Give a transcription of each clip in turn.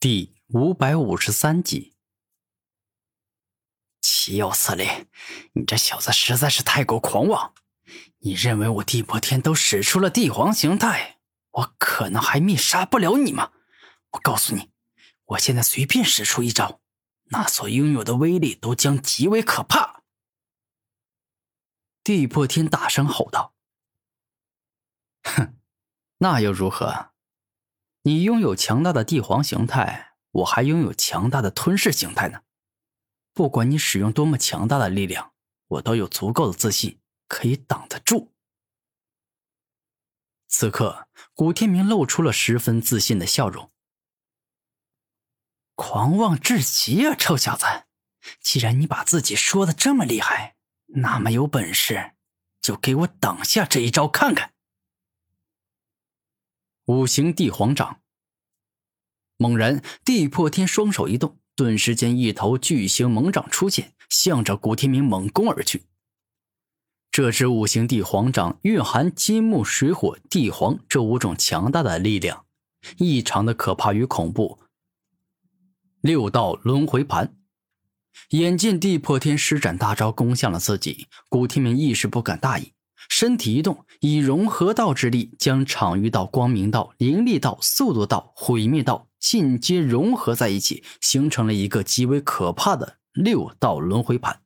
第五百五十三集，岂有此理！你这小子实在是太过狂妄！你认为我地破天都使出了帝皇形态，我可能还灭杀不了你吗？我告诉你，我现在随便使出一招，那所拥有的威力都将极为可怕！地破天大声吼道：“哼，那又如何？”你拥有强大的帝皇形态，我还拥有强大的吞噬形态呢。不管你使用多么强大的力量，我都有足够的自信可以挡得住。此刻，古天明露出了十分自信的笑容。狂妄至极啊，臭小子！既然你把自己说的这么厉害，那么有本事就给我挡下这一招看看。五行帝皇掌。猛然，地破天双手一动，顿时间一头巨型猛掌出现，向着古天明猛攻而去。这只五行帝皇掌蕴含金木水火地皇这五种强大的力量，异常的可怕与恐怖。六道轮回盘。眼见地破天施展大招攻向了自己，古天明一时不敢大意。身体一动，以融合道之力将场域道、光明道、灵力道、速度道、毁灭道尽皆融合在一起，形成了一个极为可怕的六道轮回盘。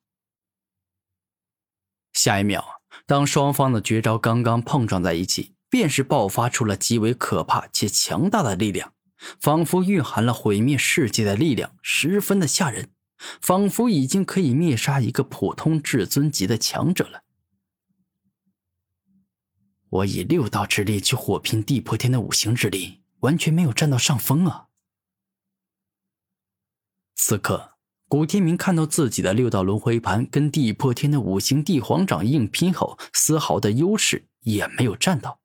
下一秒，当双方的绝招刚刚碰撞在一起，便是爆发出了极为可怕且强大的力量，仿佛蕴含了毁灭世界的力量，十分的吓人，仿佛已经可以灭杀一个普通至尊级的强者了。我以六道之力去火拼地破天的五行之力，完全没有占到上风啊！此刻，古天明看到自己的六道轮回盘跟地破天的五行帝皇掌硬拼后，丝毫的优势也没有占到。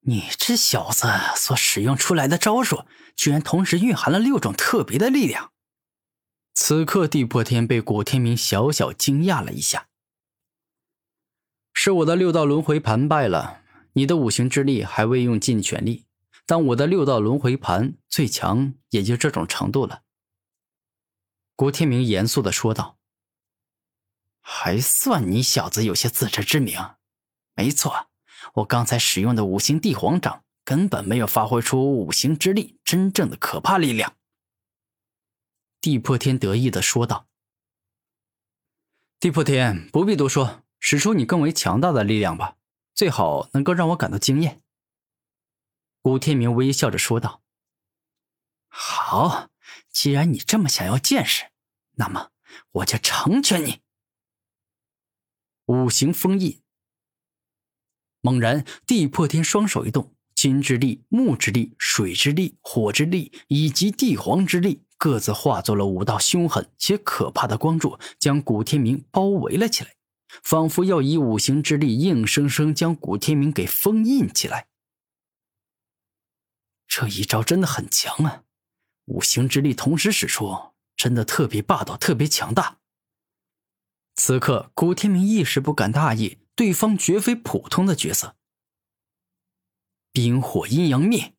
你这小子所使用出来的招数，居然同时蕴含了六种特别的力量！此刻，地破天被古天明小小惊讶了一下。是我的六道轮回盘败了，你的五行之力还未用尽全力。但我的六道轮回盘最强也就这种程度了。古天明严肃的说道：“还算你小子有些自知之明。没错，我刚才使用的五行帝皇掌根本没有发挥出五行之力真正的可怕力量。”地破天得意的说道：“地破天，不必多说。”使出你更为强大的力量吧，最好能够让我感到惊艳。”古天明微笑着说道。“好，既然你这么想要见识，那么我就成全你。”五行封印。猛然，地破天双手一动，金之力、木之力、水之力、火之力以及地皇之力各自化作了五道凶狠且可怕的光柱，将古天明包围了起来。仿佛要以五行之力硬生生将古天明给封印起来。这一招真的很强啊！五行之力同时使出，真的特别霸道，特别强大。此刻，古天明一时不敢大意，对方绝非普通的角色。冰火阴阳灭。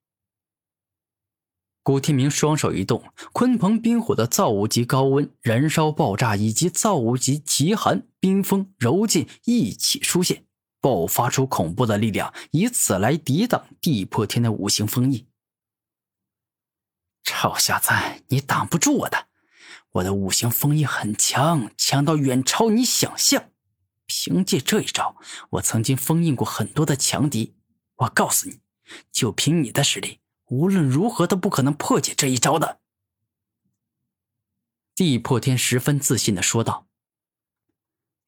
古天明双手一动，鲲鹏冰火的造物级高温、燃烧、爆炸以及造物级极寒、冰封、柔劲一起出现，爆发出恐怖的力量，以此来抵挡地破天的五行封印。臭小子，你挡不住我的！我的五行封印很强，强到远超你想象。凭借这一招，我曾经封印过很多的强敌。我告诉你，就凭你的实力。无论如何都不可能破解这一招的。地破天十分自信的说道。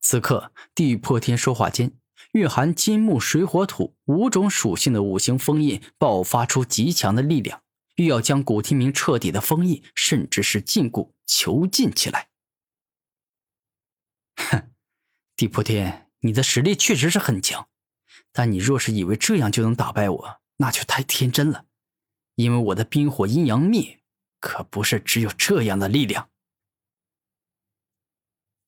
此刻，地破天说话间，蕴含金木水火土五种属性的五行封印爆发出极强的力量，欲要将古天明彻底的封印，甚至是禁锢囚禁起来。哼，地破天，你的实力确实是很强，但你若是以为这样就能打败我，那就太天真了。因为我的冰火阴阳灭，可不是只有这样的力量。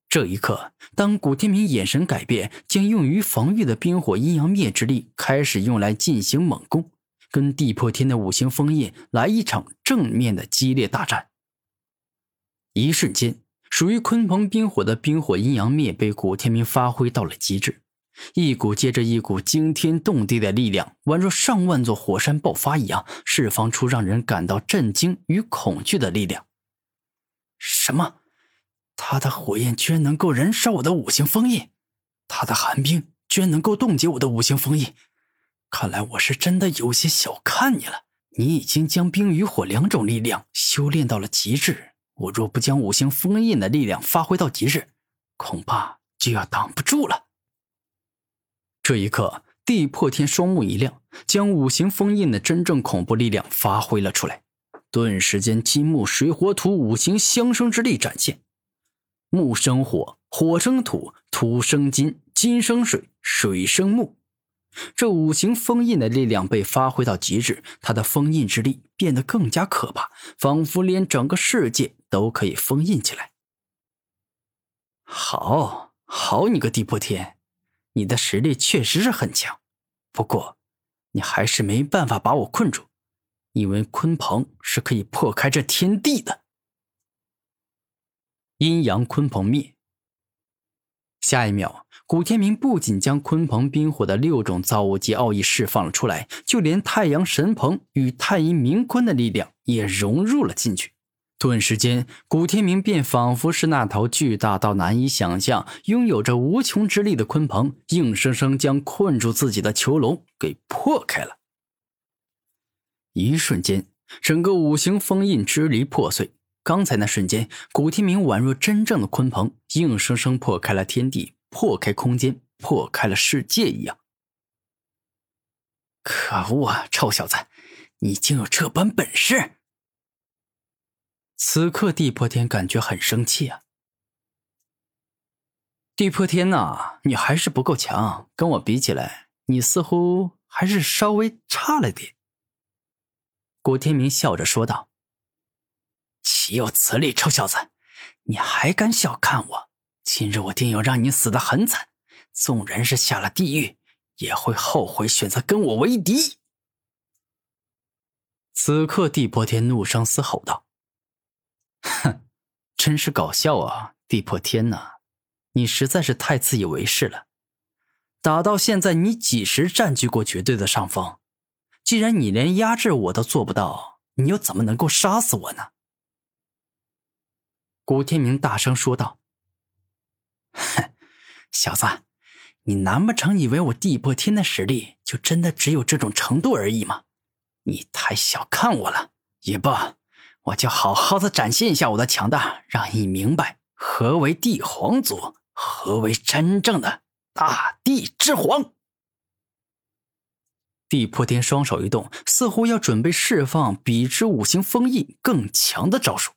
这一刻，当古天明眼神改变，将用于防御的冰火阴阳灭之力开始用来进行猛攻，跟地破天的五行封印来一场正面的激烈大战。一瞬间，属于鲲鹏冰火的冰火阴阳灭被古天明发挥到了极致，一股接着一股惊天动地的力量，宛若上万座火山爆发一样，释放出让人感到震惊与恐惧的力量。什么？他的火焰居然能够燃烧我的五行封印？他的寒冰居然能够冻结我的五行封印？看来我是真的有些小看你了。你已经将冰与火两种力量修炼到了极致，我若不将五行封印的力量发挥到极致，恐怕就要挡不住了。这一刻，地破天双目一亮，将五行封印的真正恐怖力量发挥了出来。顿时间，金木水火土五行相生之力展现，木生火，火生土，土生金，金生水，水生木。这五行封印的力量被发挥到极致，它的封印之力变得更加可怕，仿佛连整个世界都可以封印起来。好好，你个地破天，你的实力确实是很强，不过你还是没办法把我困住，因为鲲鹏是可以破开这天地的。阴阳鲲鹏灭，下一秒。古天明不仅将鲲鹏冰火的六种造物级奥义释放了出来，就连太阳神鹏与太阴冥鲲的力量也融入了进去。顿时间，古天明便仿佛是那头巨大到难以想象、拥有着无穷之力的鲲鹏，硬生生将困住自己的囚笼给破开了。一瞬间，整个五行封印支离破碎。刚才那瞬间，古天明宛若真正的鲲鹏，硬生生破开了天地。破开空间，破开了世界一样。可恶啊，臭小子，你竟有这般本事！此刻地破天感觉很生气啊。地破天呐，你还是不够强，跟我比起来，你似乎还是稍微差了点。古天明笑着说道：“岂有此理，臭小子，你还敢小看我？”今日我定要让你死的很惨，纵然是下了地狱，也会后悔选择跟我为敌。此刻，地破天怒声嘶吼道：“，真是搞笑啊！地破天呐，你实在是太自以为是了。打到现在，你几时占据过绝对的上风？既然你连压制我都做不到，你又怎么能够杀死我呢？”古天明大声说道。哼，小子，你难不成以为我地破天的实力就真的只有这种程度而已吗？你太小看我了。也罢，我就好好的展现一下我的强大，让你明白何为帝皇族，何为真正的大地之皇。地破天双手一动，似乎要准备释放比之五行封印更强的招数。